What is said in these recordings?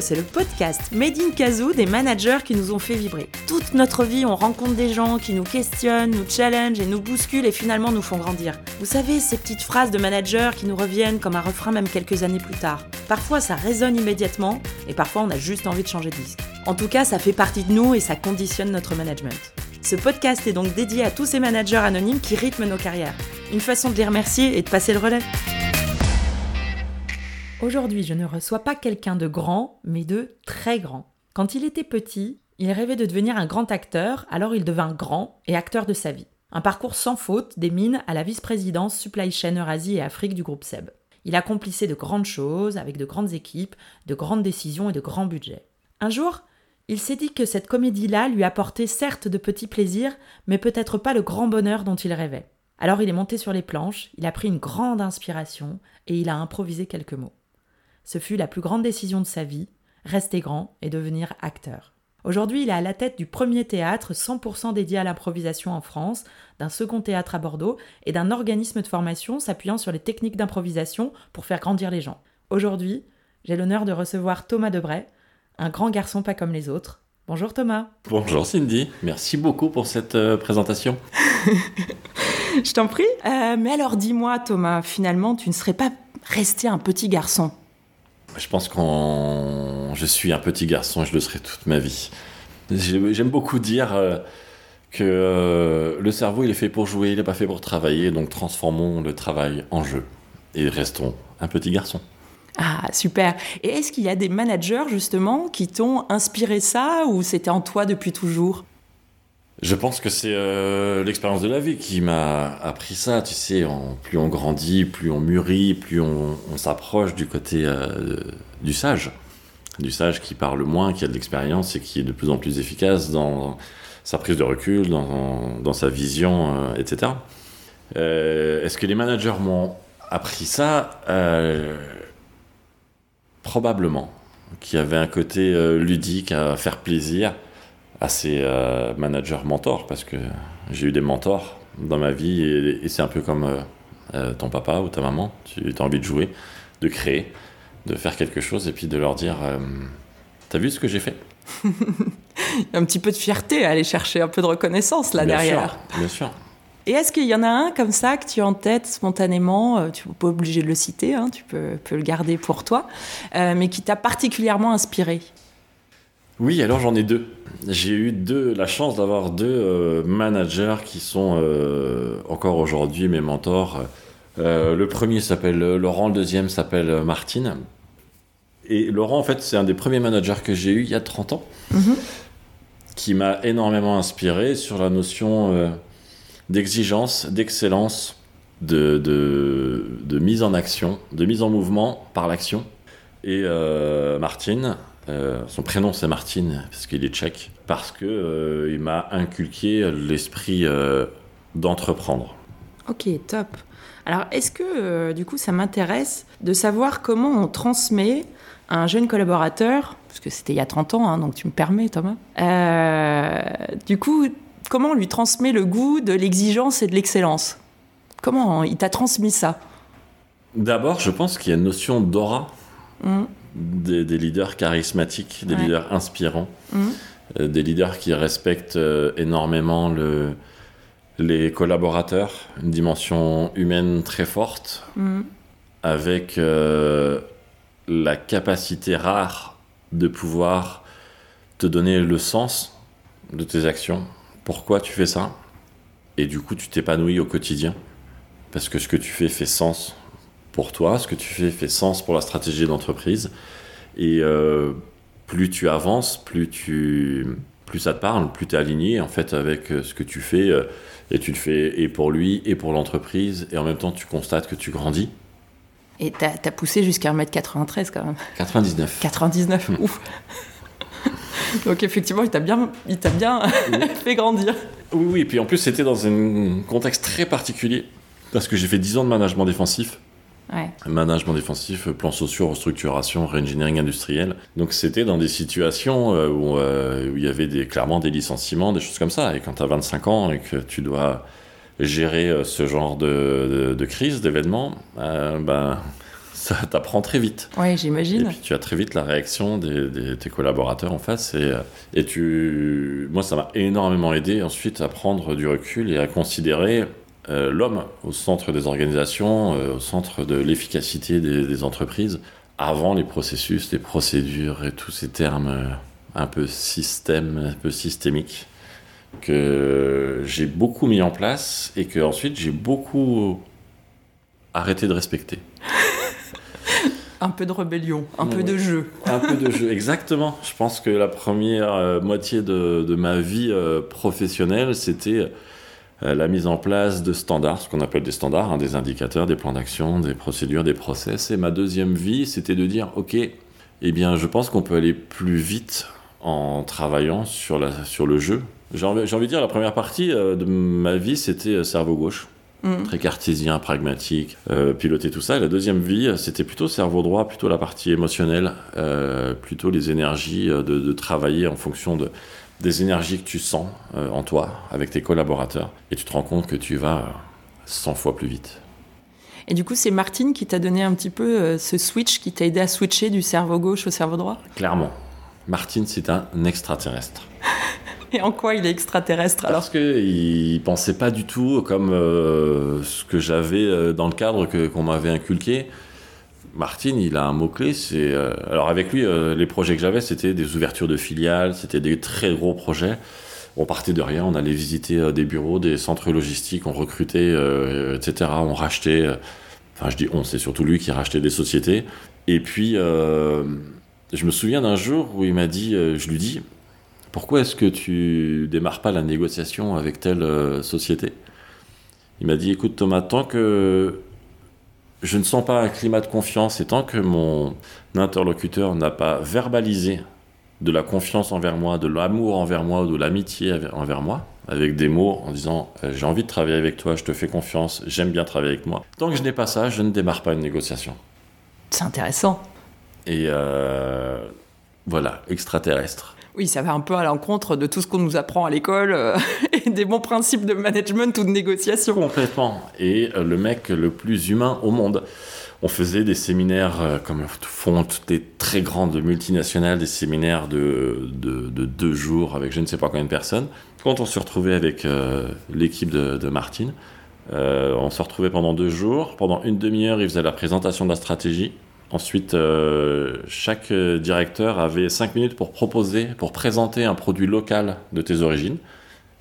C'est le podcast Made in Kazoo des managers qui nous ont fait vibrer. Toute notre vie, on rencontre des gens qui nous questionnent, nous challenge et nous bousculent et finalement nous font grandir. Vous savez, ces petites phrases de managers qui nous reviennent comme un refrain même quelques années plus tard. Parfois, ça résonne immédiatement et parfois, on a juste envie de changer de disque. En tout cas, ça fait partie de nous et ça conditionne notre management. Ce podcast est donc dédié à tous ces managers anonymes qui rythment nos carrières. Une façon de les remercier et de passer le relais. Aujourd'hui, je ne reçois pas quelqu'un de grand, mais de très grand. Quand il était petit, il rêvait de devenir un grand acteur, alors il devint grand et acteur de sa vie. Un parcours sans faute des mines à la vice-présidence Supply Chain Eurasie et Afrique du groupe SEB. Il accomplissait de grandes choses avec de grandes équipes, de grandes décisions et de grands budgets. Un jour, il s'est dit que cette comédie-là lui apportait certes de petits plaisirs, mais peut-être pas le grand bonheur dont il rêvait. Alors il est monté sur les planches, il a pris une grande inspiration et il a improvisé quelques mots. Ce fut la plus grande décision de sa vie, rester grand et devenir acteur. Aujourd'hui, il est à la tête du premier théâtre 100% dédié à l'improvisation en France, d'un second théâtre à Bordeaux et d'un organisme de formation s'appuyant sur les techniques d'improvisation pour faire grandir les gens. Aujourd'hui, j'ai l'honneur de recevoir Thomas Debray, un grand garçon pas comme les autres. Bonjour Thomas. Bonjour Cindy, merci beaucoup pour cette euh, présentation. Je t'en prie. Euh, mais alors dis-moi Thomas, finalement tu ne serais pas resté un petit garçon? Je pense quand je suis un petit garçon, je le serai toute ma vie. J'aime beaucoup dire euh, que euh, le cerveau, il est fait pour jouer, il n'est pas fait pour travailler, donc transformons le travail en jeu et restons un petit garçon. Ah, super. Et est-ce qu'il y a des managers, justement, qui t'ont inspiré ça ou c'était en toi depuis toujours? Je pense que c'est euh, l'expérience de la vie qui m'a appris ça. Tu sais, plus on grandit, plus on mûrit, plus on, s'approche du côté euh, du sage. Du sage qui parle moins, qui a de l'expérience et qui est de plus en plus efficace dans sa prise de recul, dans, sa vision, euh, etc. Est-ce que les managers m'ont appris ça? Probablement. Qu'il y avait un côté ludique à faire plaisir à ces euh, managers mentors, parce que j'ai eu des mentors dans ma vie, et, c'est un peu comme euh, euh, ton papa ou ta maman, tu as envie de jouer, de créer, de faire quelque chose, et puis de leur dire, t'as vu ce que j'ai fait? Un petit peu de fierté à aller chercher un peu de reconnaissance là derrière. Sûr, bien sûr. Et est-ce qu'il y en a un comme ça que tu as en tête spontanément Tu n'es pas obligé de le citer, hein, tu peux, peux, le garder pour toi, mais qui t'a particulièrement inspiré? Oui, alors j'en ai deux. J'ai eu deux, la chance d'avoir deux euh, managers qui sont euh, encore aujourd'hui mes mentors. Euh, le premier s'appelle Laurent, le deuxième s'appelle Martine. Et Laurent, en fait, c'est un des premiers managers que j'ai eu il y a 30 ans, mhm. qui m'a énormément inspiré sur la notion d'exigence, d'excellence, de, de, mise en action, de mise en mouvement par l'action. Et Martine, euh, son prénom c'est Martin parce qu'il est tchèque, parce que euh, il m'a inculqué l'esprit euh, d'entreprendre. Ok, top. Alors est-ce que du coup ça m'intéresse de savoir comment on transmet à un jeune collaborateur, parce que c'était il y a 30 ans, hein, donc tu me permets Thomas, du coup comment on lui transmet le goût de l'exigence et de l'excellence? Comment il t'a transmis ça? D'abord, je pense qu'il y a une notion d'aura. Mmh des, leaders charismatiques, des leaders inspirants, mhm. euh, des leaders qui respectent euh, énormément le, les collaborateurs, une dimension humaine très forte, mhm. avec euh, la capacité rare de pouvoir te donner le sens de tes actions, pourquoi tu fais ça, et du coup tu t'épanouis au quotidien, parce que ce que tu fais fait sens pour toi, ce que tu fais fait sens pour la stratégie d'entreprise. Et euh, plus tu avances, plus, tu, plus ça te parle, plus tu es aligné en fait avec euh, ce que tu fais. Euh, et tu le fais et pour lui et pour l'entreprise. Et en même temps, tu constates que tu grandis. Et tu as, poussé jusqu'à 1m93 quand même. 99. 99, ouf. Donc effectivement, il t'a bien, il t'a bien fait grandir. Oui, oui, et puis en plus, c'était dans un contexte très particulier. Parce que j'ai fait 10 ans de management défensif. Management défensif, plan sociaux, restructuration, re-engineering industriel. Donc c'était dans des situations euh, euh, où, il y avait des, clairement des licenciements, des choses comme ça. Et quand tu as 25 ans et que tu dois gérer euh, ce genre de, de, crise, d'événements, ben, ça t'apprend très vite. Oui, j'imagine. Et puis tu as très vite la réaction de tes collaborateurs en face. Et, et tu, moi, ça m'a énormément aidé ensuite à prendre du recul et à considérer euh, l'homme au centre des organisations, euh, au centre de l'efficacité des, entreprises, avant les processus, les procédures et tous ces termes euh, un peu système, un peu systémiques que j'ai beaucoup mis en place et que ensuite j'ai beaucoup arrêté de respecter. un peu de rébellion, un peu de jeu. un peu de jeu, exactement. Je pense que la première moitié de, de, ma vie professionnelle, c'était la mise en place de standards, ce qu'on appelle des standards, hein, des indicateurs, des plans d'action, des procédures, des process. Et ma deuxième vie, c'était de dire, OK, eh bien, je pense qu'on peut aller plus vite en travaillant sur, la, sur le jeu. J'ai envie, envie, de dire, la première partie euh, de ma vie, c'était euh, cerveau gauche. Mm. Très cartésien, pragmatique, piloter tout ça. Et la deuxième vie, c'était plutôt cerveau droit, plutôt la partie émotionnelle, plutôt les énergies de, de, travailler en fonction de, des énergies que tu sens euh, en toi avec tes collaborateurs et tu te rends compte que tu vas 100 fois plus vite. Et du coup, c'est Martine qui t'a donné un petit peu euh, ce switch, qui t'a aidé à switcher du cerveau gauche au cerveau droit? Clairement. Martine, c'est un extraterrestre. Et en quoi il est extraterrestre alors? Parce qu'il ne pensait pas du tout comme euh, ce que j'avais dans le cadre qu'on m'avait inculqué. Martine, il a un mot-clé, c'est... Euh, alors avec lui, euh, les projets que j'avais, c'était des ouvertures de filiales, c'était des très gros projets. On partait de rien, on allait visiter euh, des bureaux, des centres logistiques, on recrutait, etc. On rachetait... Enfin, je dis on, c'est surtout lui qui rachetait des sociétés. Et puis, je me souviens d'un jour où il m'a dit, je lui dis, pourquoi est-ce que tu démarres pas la négociation avec telle société? Il m'a dit, écoute Thomas, tant que je ne sens pas un climat de confiance et tant que mon interlocuteur n'a pas verbalisé de la confiance envers moi, de l'amour envers moi ou de l'amitié envers moi, avec des mots en disant euh, j'ai envie de travailler avec toi, je te fais confiance, j'aime bien travailler avec moi. Tant que je n'ai pas ça, je ne démarre pas une négociation. C'est intéressant. Et euh, voilà, extraterrestre. Oui, ça va un peu à l'encontre de tout ce qu'on nous apprend à l'école euh, et des bons principes de management ou de négociation. Complètement. Et euh, le mec le plus humain au monde. On faisait des séminaires, euh, comme font toutes les très grandes multinationales, des séminaires de, de, deux jours avec je ne sais pas combien de personnes. Quand on se retrouvait avec l'équipe de, de, Martine, on se retrouvait pendant deux jours. Pendant une demi-heure, il faisait la présentation de la stratégie. Ensuite, euh, chaque directeur avait 5 minutes pour proposer, pour présenter un produit local de tes origines.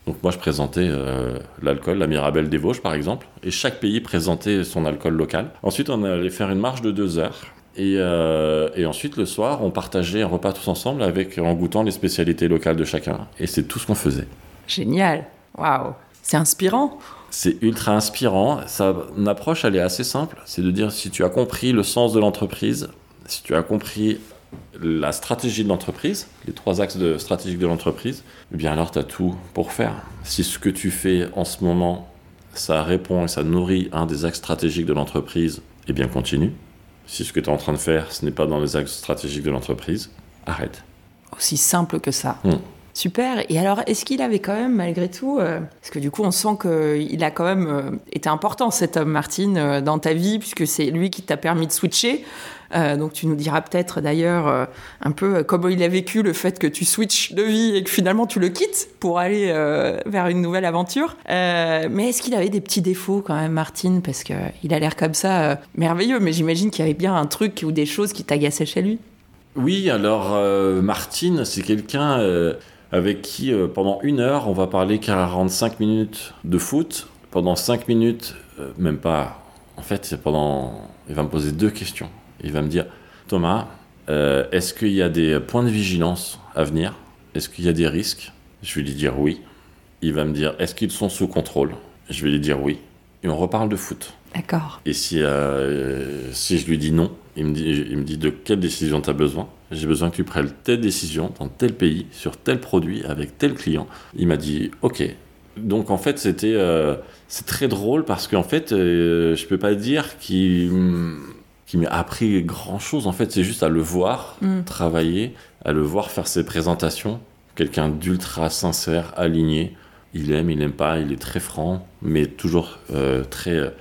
Donc moi, je présentais euh, l'alcool, la Mirabelle des Vosges, par exemple, et chaque pays présentait son alcool local. Ensuite, on allait faire une marche de 2 heures. Et, euh, et, ensuite, le soir, on partageait un repas tous ensemble avec, en goûtant les spécialités locales de chacun. Et c'est tout ce qu'on faisait. Génial. Waouh. C'est inspirant. C'est ultra inspirant. Son approche, elle est assez simple. C'est de dire si tu as compris le sens de l'entreprise, si tu as compris la stratégie de l'entreprise, les trois axes de stratégique de l'entreprise, eh bien alors tu as tout pour faire. Si ce que tu fais en ce moment, ça répond et ça nourrit un des axes stratégiques de l'entreprise, eh bien continue. Si ce que tu es en train de faire, ce n'est pas dans les axes stratégiques de l'entreprise, arrête. Aussi simple que ça. Hmm. Super. Et alors, est-ce qu'il avait quand même, malgré tout, euh, parce que du coup, on sent qu'il a quand même euh, été important, cet homme, Martine, euh, dans ta vie, puisque c'est lui qui t'a permis de switcher. donc, tu nous diras peut-être d'ailleurs un peu comment il a vécu le fait que tu switches de vie et que finalement tu le quittes pour aller vers une nouvelle aventure. mais est-ce qu'il avait des petits défauts quand même, Martine? Parce qu'il a l'air comme ça merveilleux, mais j'imagine qu'il y avait bien un truc ou des choses qui t'agaçaient chez lui. Oui, alors Martine, c'est quelqu'un avec qui euh, pendant une heure, on va parler 45 minutes de foot. Pendant 5 minutes, euh, même pas, en fait, c'est pendant... Il va me poser deux questions. Il va me dire, Thomas, euh, est-ce qu'il y a des points de vigilance à venir? Est-ce qu'il y a des risques? Je vais lui dire oui. Il va me dire, est-ce qu'ils sont sous contrôle? Je vais lui dire oui. Et on reparle de foot. D'accord. Et si, si je lui dis non, il me dit, il me dit de quelle décision tu as besoin? J'ai besoin que tu prennes telle décision dans tel pays, sur tel produit, avec tel client. Il m'a dit, ok. Donc en fait, c'était euh, c'est très drôle parce qu'en fait, euh, je peux pas dire qu'il m'a appris grand chose. En fait, c'est juste à le voir mm. travailler, à le voir faire ses présentations. Quelqu'un d'ultra sincère, aligné. Il aime, il n'aime pas, il est très franc, mais toujours euh, très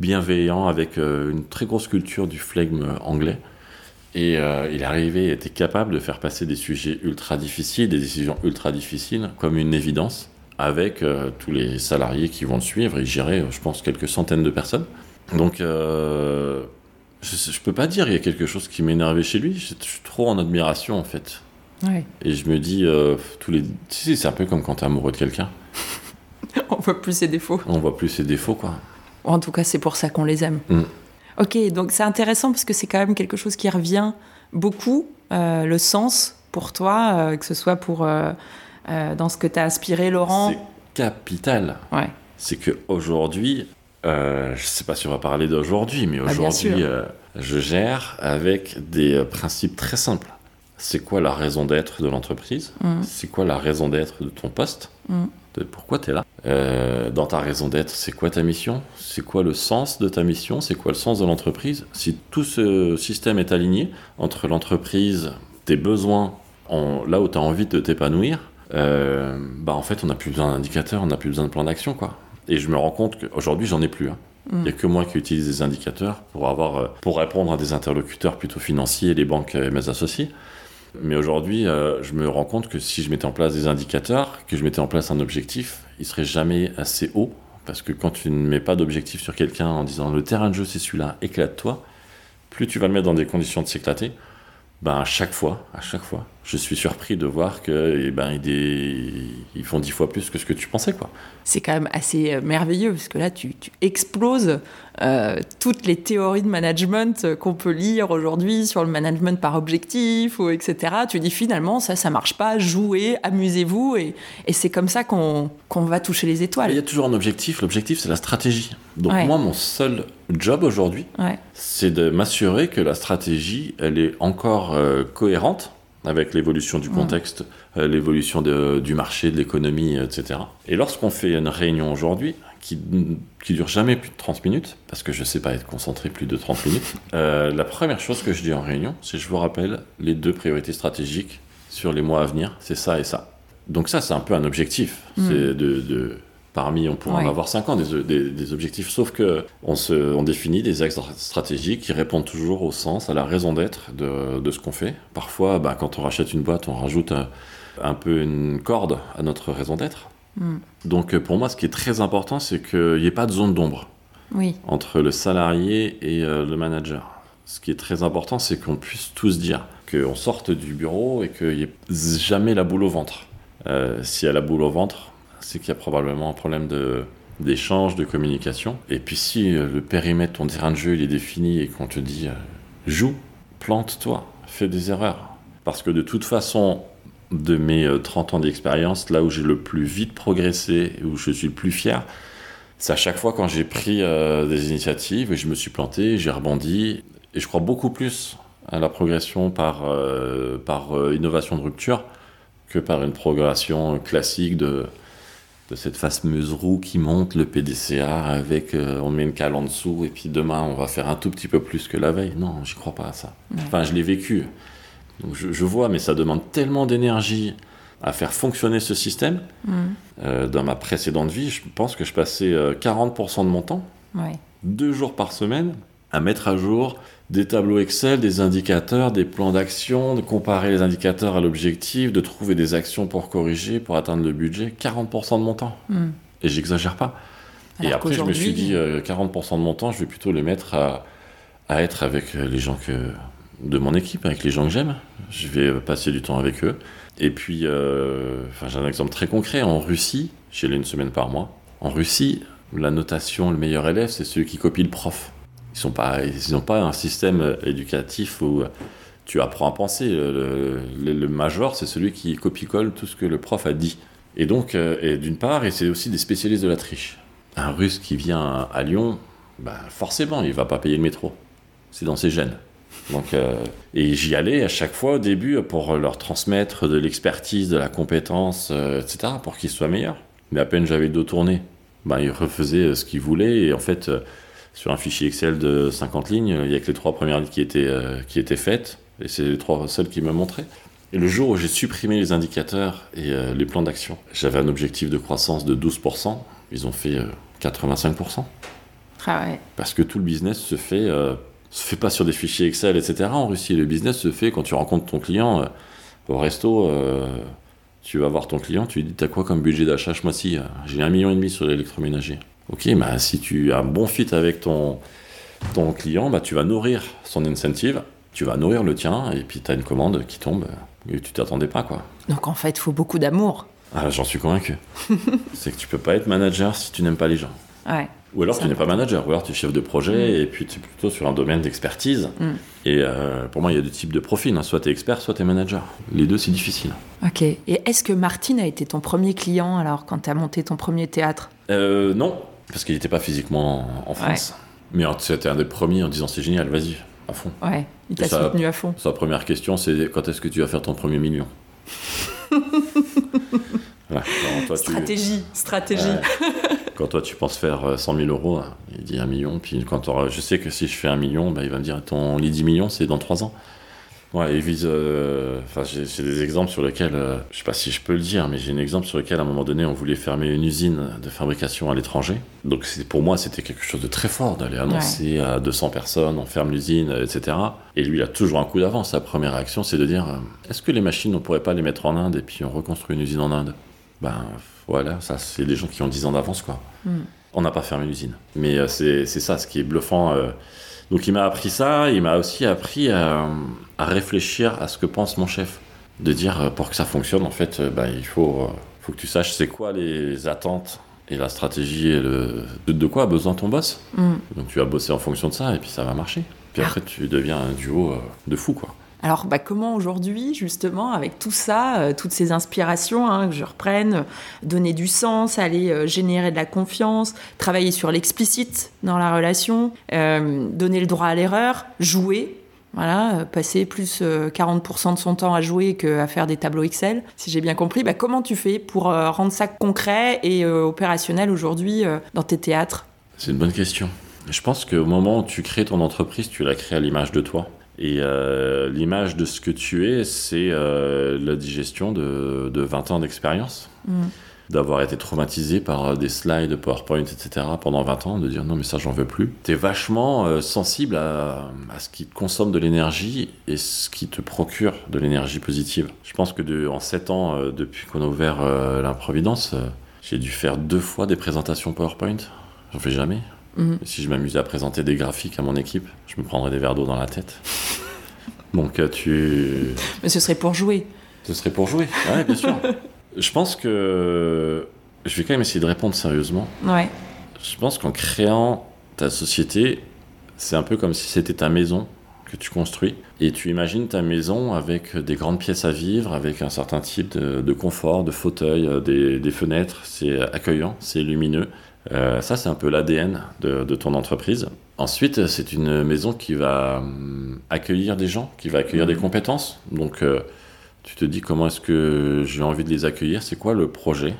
bienveillant, avec une très grosse culture du flegme anglais. Et il arrivé, il était capable de faire passer des sujets ultra difficiles, des décisions ultra difficiles, comme une évidence, avec tous les salariés qui vont le suivre. Il gérait, je pense, quelques centaines de personnes. Donc, je, je, peux pas dire, il y a quelque chose qui m'énervait chez lui. Je, suis trop en admiration, en fait. Et je me dis, euh, tous les. C'est un peu comme quand tu es amoureux de quelqu'un. On voit plus ses défauts. On voit plus ses défauts, quoi. En tout cas, c'est pour ça qu'on les aime. Mm. Ok, donc c'est intéressant parce que c'est quand même quelque chose qui revient beaucoup, euh, le sens pour toi, euh, que ce soit pour dans ce que tu as aspiré, Laurent. C'est capital. Ouais. C'est qu'aujourd'hui, euh, je ne sais pas si on va parler d'aujourd'hui, mais ah, aujourd'hui, euh, je gère avec des euh, principes très simples. C'est quoi la raison d'être de l'entreprise? Mm. C'est quoi la raison d'être de ton poste? Mm. Pourquoi tu es là Dans ta raison d'être, c'est quoi ta mission C'est quoi le sens de ta mission C'est quoi le sens de l'entreprise Si tout ce système est aligné entre l'entreprise, tes besoins, là où tu as envie de t'épanouir, bah en fait, on n'a plus besoin d'indicateurs, on n'a plus besoin de plan d'action, quoi. Et je me rends compte qu'aujourd'hui, j'en ai plus. Hein. Mm. Il n'y a que moi qui utilise des indicateurs pour, avoir, euh, pour répondre à des interlocuteurs plutôt financiers, les banques et mes associés. Mais aujourd'hui, euh, je me rends compte que si je mettais en place des indicateurs, que je mettais en place un objectif, il serait jamais assez haut. Parce que quand tu ne mets pas d'objectif sur quelqu'un en disant le terrain de jeu c'est celui-là, éclate-toi, plus tu vas le mettre dans des conditions de s'éclater, ben à chaque fois, à chaque fois, je suis surpris de voir que eh ben, ils, font dix fois plus que ce que tu pensais. quoi. C'est quand même assez euh, merveilleux, parce que là, tu, exploses euh, toutes les théories de management qu'on peut lire aujourd'hui sur le management par objectif, ou etc. Tu dis finalement, ça, ça marche pas, jouez, amusez-vous, et, c'est comme ça qu'on va toucher les étoiles. Il y a toujours un objectif, l'objectif c'est la stratégie. Donc moi, mon seul job aujourd'hui, c'est de m'assurer que la stratégie, elle est encore euh, cohérente avec l'évolution du contexte, euh, l'évolution du marché, de l'économie, etc. Et lorsqu'on fait une réunion aujourd'hui, qui, qui dure jamais plus de 30 minutes, parce que je ne sais pas être concentré plus de 30 minutes, euh, la première chose que je dis en réunion, c'est je vous rappelle les deux priorités stratégiques sur les mois à venir, c'est ça et ça. Donc ça, c'est un peu un objectif, mm. c'est de Parmi, on pourrait en avoir 5 ans des, objectifs, sauf que on, se, on définit des axes stratégiques qui répondent toujours au sens, à la raison d'être de, ce qu'on fait. Parfois, bah, quand on rachète une boîte, on rajoute un, peu une corde à notre raison d'être. Hmm. Donc pour moi, ce qui est très important, c'est qu'il n'y ait pas de zone d'ombre entre le salarié et euh, le manager. Ce qui est très important, c'est qu'on puisse tous dire qu'on sorte du bureau et qu'il n'y ait jamais la boule au ventre. Euh, S'il y a la boule au ventre, c'est qu'il y a probablement un problème de, d'échange, de communication. Et puis si euh, le périmètre, ton terrain de jeu, il est défini et qu'on te dit euh, joue, plante-toi, fais des erreurs. Parce que de toute façon, de mes 30 euh, ans d'expérience, là où j'ai le plus vite progressé, où je suis le plus fier, c'est à chaque fois quand j'ai pris des initiatives et je me suis planté, j'ai rebondi. Et je crois beaucoup plus à la progression par, par innovation de rupture que par une progression classique de de cette fameuse roue qui monte, le PDCA, avec euh, on met une cale en dessous, et puis demain on va faire un tout petit peu plus que la veille. Non, j'y crois pas à ça. Enfin, je l'ai vécu. Donc je, vois, mais ça demande tellement d'énergie à faire fonctionner ce système. Euh, dans ma précédente vie, je pense que je passais 40% euh, de mon temps, deux jours par semaine, à mettre à jour des tableaux Excel, des indicateurs, des plans d'action, de comparer les indicateurs à l'objectif, de trouver des actions pour corriger, pour atteindre le budget. 40% de mon temps. Hmm. Et j'exagère pas. et après, je me suis dit, 40% euh, de mon temps, je vais plutôt les mettre à, être avec les gens que, de mon équipe, avec les gens que j'aime. Je vais passer du temps avec eux. Et puis, euh, j'ai un exemple très concret. En Russie, j'y allais une semaine par mois. En Russie, la notation, le meilleur élève, c'est celui qui copie le prof. Ils n'ont pas, un système éducatif où tu apprends à penser. Le, major, c'est celui qui copie-colle tout ce que le prof a dit. Et donc, euh, d'une part, et c'est aussi des spécialistes de la triche. Un russe qui vient à Lyon, bah forcément, il va pas payer le métro. C'est dans ses gènes. Donc, euh, et j'y allais à chaque fois au début pour leur transmettre de l'expertise, de la compétence, euh, etc., pour qu'ils soient meilleurs. Mais à peine j'avais le dos tourné, bah, ils refaisaient ce qu'ils voulaient. Et en fait, sur un fichier Excel de 50 lignes, il n'y a que les trois premières lignes qui étaient, euh, qui étaient faites, et c'est les trois seules qui me montraient. Et le jour où j'ai supprimé les indicateurs et euh, les plans d'action, j'avais un objectif de croissance de 12%, ils ont fait 85%. Euh, Ah ouais. Parce que tout le business se fait, se fait pas sur des fichiers Excel, etc. En Russie, le business se fait quand tu rencontres ton client au resto. tu vas voir ton client, tu lui dis T'as quoi comme budget d'achat ce mois-ci? J'ai un million et demi sur l'électroménager. Ok, bah, si tu as un bon fit avec ton, ton client, bah, tu vas nourrir son incentive, tu vas nourrir le tien, et puis tu as une commande qui tombe et tu t'attendais pas. quoi. Donc en fait, il faut beaucoup d'amour. Ah, J'en suis convaincu. C'est que tu peux pas être manager si tu n'aimes pas les gens. Ouais. Ou alors tu n'es pas manager, ou alors tu es chef de projet et puis tu es plutôt sur un domaine d'expertise. Mm. Et euh, pour moi, il y a deux types de profils. hein. Soit tu es expert, soit tu es manager. Les deux, c'est difficile. Ok. Et est-ce que Martine a été ton premier client alors quand tu as monté ton premier théâtre? Euh, non, parce qu'il n'était pas physiquement en France. Mais euh, c'était un des premiers en disant c'est génial, vas-y, à fond. Ouais. Il t'a soutenu à fond. Sa première question, c'est quand est-ce que tu vas faire ton premier million Voilà. Quand toi, tu- Stratégie, stratégie. Ouais. Quand toi tu penses faire euh, 100 000 euros, il dit un million. Puis quand je sais que si je fais un million, bah, il va me dire ton lit 10 millions, c'est dans 3 ans. Ouais, il vise. euh, Enfin, j'ai j'ai des exemples sur lesquels, euh, je sais pas si je peux le dire, mais j'ai un exemple sur lequel à un moment donné on voulait fermer une usine de fabrication à l'étranger. Donc pour moi c'était quelque chose de très fort d'aller annoncer à 200 personnes, on ferme l'usine, etc. Et lui il a toujours un coup d'avance. Sa première réaction c'est de dire euh, est-ce que les machines on pourrait pas les mettre en Inde et puis on reconstruit une usine en Inde? Ben voilà, ça c'est des gens qui ont 10 ans d'avance quoi. Mm. On n'a pas fermé l'usine. Mais euh, c'est c'est ça ce qui est bluffant. Donc il m'a appris ça, il m'a aussi appris à, à réfléchir à ce que pense mon chef. De dire euh, pour que ça fonctionne, en fait, euh, bah, il faut, euh, faut que tu saches c'est quoi les attentes et la stratégie et le, de, de quoi a besoin ton boss. Mm. Donc tu vas bosser en fonction de ça et puis ça va marcher. Puis après tu deviens un duo de fou quoi. Alors, bah, comment aujourd'hui, justement, avec tout ça, euh, toutes ces inspirations, hein, que je reprenne, donner du sens, aller euh, générer de la confiance, travailler sur l'explicite dans la relation, euh, donner le droit à l'erreur, jouer, voilà, passer plus euh, 40% de son temps à jouer qu'à faire des tableaux Excel, si j'ai bien compris, bah, comment tu fais pour rendre ça concret et opérationnel aujourd'hui dans tes théâtres? C'est une bonne question. Je pense qu'au moment où tu crées ton entreprise, tu la crées à l'image de toi. Et euh, l'image de ce que tu es, c'est euh, la digestion de, de 20 ans d'expérience. Mm. D'avoir été traumatisé par des slides, PowerPoint, etc. pendant 20 ans, de dire non mais ça j'en veux plus. Tu es vachement euh, sensible à, à ce qui te consomme de l'énergie et ce qui te procure de l'énergie positive. Je pense que de, en 7 ans, euh, depuis qu'on a ouvert euh, l'improvidence, euh, j'ai dû faire deux fois des présentations PowerPoint. J'en fais jamais. Mhm. Si je m'amusais à présenter des graphiques à mon équipe, je me prendrais des verres d'eau dans la tête. Donc euh, tu... Mais ce serait pour jouer. Ce serait pour jouer. Ouais, bien sûr. je pense que... Je vais quand même essayer de répondre sérieusement. Ouais. Je pense qu'en créant ta société, c'est un peu comme si c'était ta maison que tu construis. Et tu imagines ta maison avec des grandes pièces à vivre, avec un certain type de, de confort, de fauteuil, euh, des, des fenêtres. C'est accueillant, c'est lumineux. Euh, ça, c'est un peu l'ADN de, de ton entreprise. Ensuite, c'est une maison qui va hum, accueillir des gens, qui va accueillir des compétences. Donc, euh, tu te dis comment est-ce que j'ai envie de les accueillir, c'est quoi le projet?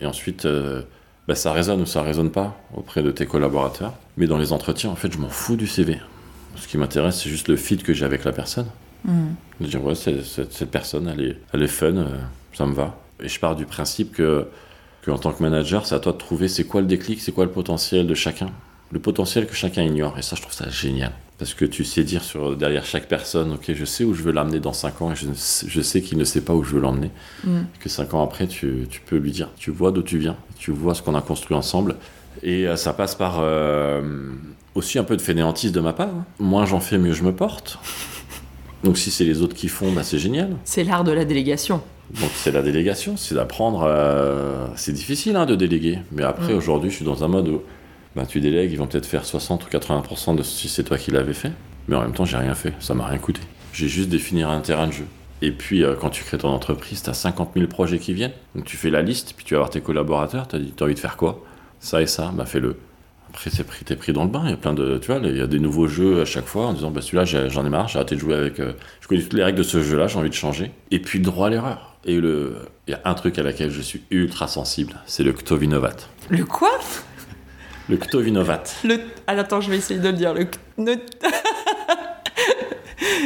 Et ensuite, euh, bah, ça résonne ou ça résonne pas auprès de tes collaborateurs. Mais dans les entretiens, en fait, je m'en fous du CV. Ce qui m'intéresse, c'est juste le fit que j'ai avec la personne. Mm. De dire, ouais, c'est- cette personne, elle est, elle est fun, ça me va. Et je pars du principe que, que en tant que manager, c'est à toi de trouver c'est quoi le déclic, c'est quoi le potentiel de chacun. Le potentiel que chacun ignore. Et ça, je trouve ça génial. Parce que tu sais dire sur, derrière chaque personne, ok, je sais où je veux l'amener dans 5 ans et je, je sais qu'il ne sait pas où je veux l'emmener. Mm. Que 5 ans après, tu, tu peux lui dire, tu vois d'où tu viens, tu vois ce qu'on a construit ensemble. Et euh, ça passe par euh, aussi un peu de fainéantise de ma part. hein. Moins j'en fais, mieux je me porte. Donc si c'est les autres qui font, bah, c'est génial. C'est l'art de la délégation. Donc c'est la délégation, c'est d'apprendre. euh, C'est difficile hein, de déléguer, mais après Mm. aujourd'hui je suis dans un mode où bah, tu délègues, ils vont peut-être faire 60 ou 80% de si c'est toi qui l'avais fait, mais en même temps j'ai rien fait, ça m'a rien coûté. J'ai juste défini un terrain de jeu. Et puis euh, quand tu crées ton entreprise, tu as 50 000 projets qui viennent, donc tu fais la liste, puis tu vas voir tes collaborateurs, tu as dit, t'as envie de faire quoi? Ça et ça, bah fais-le. Après, c'est pris, t'es pris dans le bain. Il y a plein de, tu vois, il y a des nouveaux jeux à chaque fois en disant, bah celui-là, j'en ai marre, j'ai arrêté de jouer avec. euh, je connais toutes les règles de ce jeu-là, j'ai envie de changer. Et puis le droit à l'erreur. Et le, il y a un truc à laquelle je suis ultra sensible, c'est le Ktovinovat. Le quoi? Le Ktovinovat. Le... Ah, attends, je vais essayer de le dire. Le, le...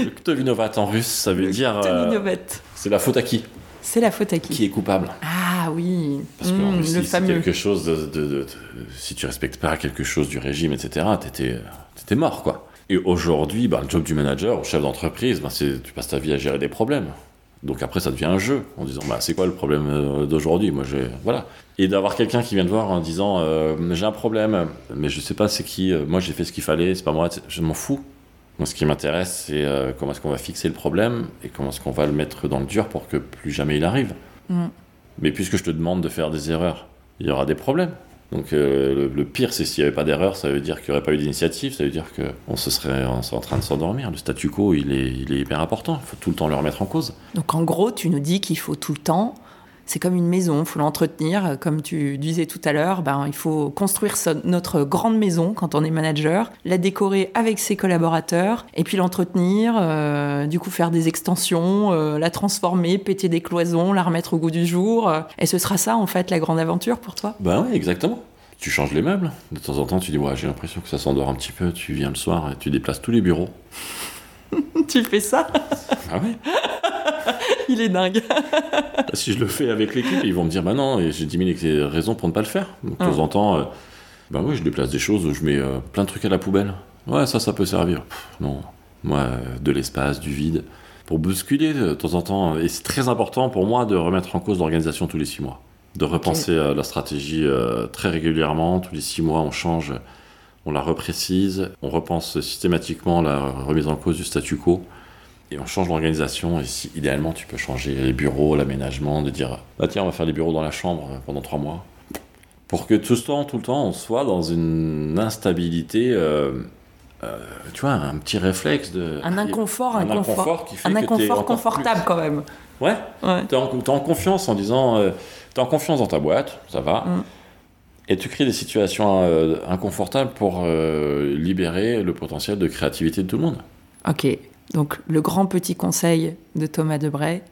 Le Ktovinovat en russe, ça veut dire, euh, Toninovat. c'est la faute à qui? C'est la faute à qui? Qui est coupable Ah oui. Parce que mmh, si c'est quelque chose de, Si tu respectes pas quelque chose du régime, etc., t'étais étais mort, quoi. Et aujourd'hui, bah, le job du manager, chef d'entreprise, bah, tu passes ta vie à gérer des problèmes. Donc après, ça devient un jeu, en disant, bah, c'est quoi le problème euh, d'aujourd'hui? Moi, j'ai. Voilà. Et d'avoir quelqu'un qui vient te voir en disant, euh, j'ai un problème, mais je sais pas c'est qui, euh, moi j'ai fait ce qu'il fallait, c'est pas moi, je m'en fous. Moi, ce qui m'intéresse, c'est comment est-ce qu'on va fixer le problème et comment est-ce qu'on va le mettre dans le dur pour que plus jamais il arrive. Mm. Mais puisque je te demande de faire des erreurs, il y aura des problèmes. Donc euh, le, pire, c'est s'il n'y avait pas d'erreur, ça veut dire qu'il n'y aurait pas eu d'initiative, ça veut dire qu'on se serait, en train de s'endormir. Le statu quo, il est, il est hyper important, il faut tout le temps le remettre en cause. Donc en gros, tu nous dis qu'il faut tout le temps c'est comme une maison, il faut l'entretenir. Comme tu disais tout à l'heure, ben, il faut construire notre grande maison quand on est manager, la décorer avec ses collaborateurs, et puis l'entretenir, euh, du coup faire des extensions, euh, la transformer, péter des cloisons, la remettre au goût du jour. Et ce sera ça, en fait, la grande aventure pour toi? Ben oui, exactement. Tu changes les meubles. De temps en temps, tu dis, ouais, j'ai l'impression que ça s'endort un petit peu. Tu viens le soir et tu déplaces tous les bureaux. tu fais ça? Ah oui Il est dingue. si je le fais avec l'équipe, ils vont me dire bah non, et j'ai 10 000 raisons pour ne pas le faire. de temps en temps, euh, bah oui, je déplace des choses je mets euh, plein de trucs à la poubelle. Ouais, ça, ça peut servir. non, moi, euh, de l'espace, du vide. Pour bousculer de temps en temps, et c'est très important pour moi de remettre en cause l'organisation tous les 6 mois. De repenser la stratégie très régulièrement, tous les 6 mois, on change on la reprécise, on repense systématiquement la remise en cause du statu quo et on change l'organisation. Et si idéalement tu peux changer les bureaux, l'aménagement, de dire bah tiens on va faire les bureaux dans la chambre pendant trois mois, pour que tout le temps, tout le temps, on soit dans une instabilité. Euh, euh, tu vois, un petit réflexe de. Un inconfort, un, inconfort, qui fait un inconfort confortable quand même. Ouais. ouais. T'es en, en, confiance en disant. Euh, t'es en confiance dans ta boîte, ça va. Mm. Et tu crées des situations inconfortables pour libérer le potentiel de créativité de tout le monde. Ok. Donc le grand petit conseil de Thomas Debray,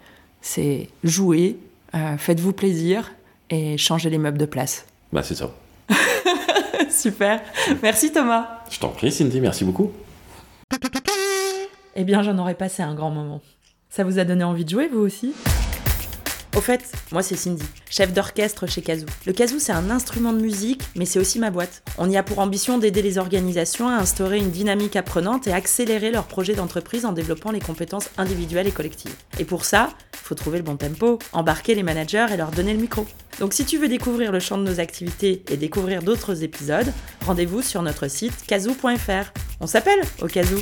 c'est jouer, euh, faites-vous plaisir et changez les meubles de place. Bah c'est ça. Super. Merci Thomas. Je t'en prie Cindy, merci beaucoup. Eh bien j'en aurais passé un grand moment. Ça vous a donné envie de jouer vous aussi? Au fait, moi c'est Cindy, chef d'orchestre chez Kazoo. Le Kazoo c'est un instrument de musique, mais c'est aussi ma boîte. On y a pour ambition d'aider les organisations à instaurer une dynamique apprenante et accélérer leurs projets d'entreprise en développant les compétences individuelles et collectives. Et pour ça, faut trouver le bon tempo, embarquer les managers et leur donner le micro. Donc si tu veux découvrir le champ de nos activités et découvrir d'autres épisodes, rendez-vous sur notre site kazoo.fr. On s'appelle au Kazoo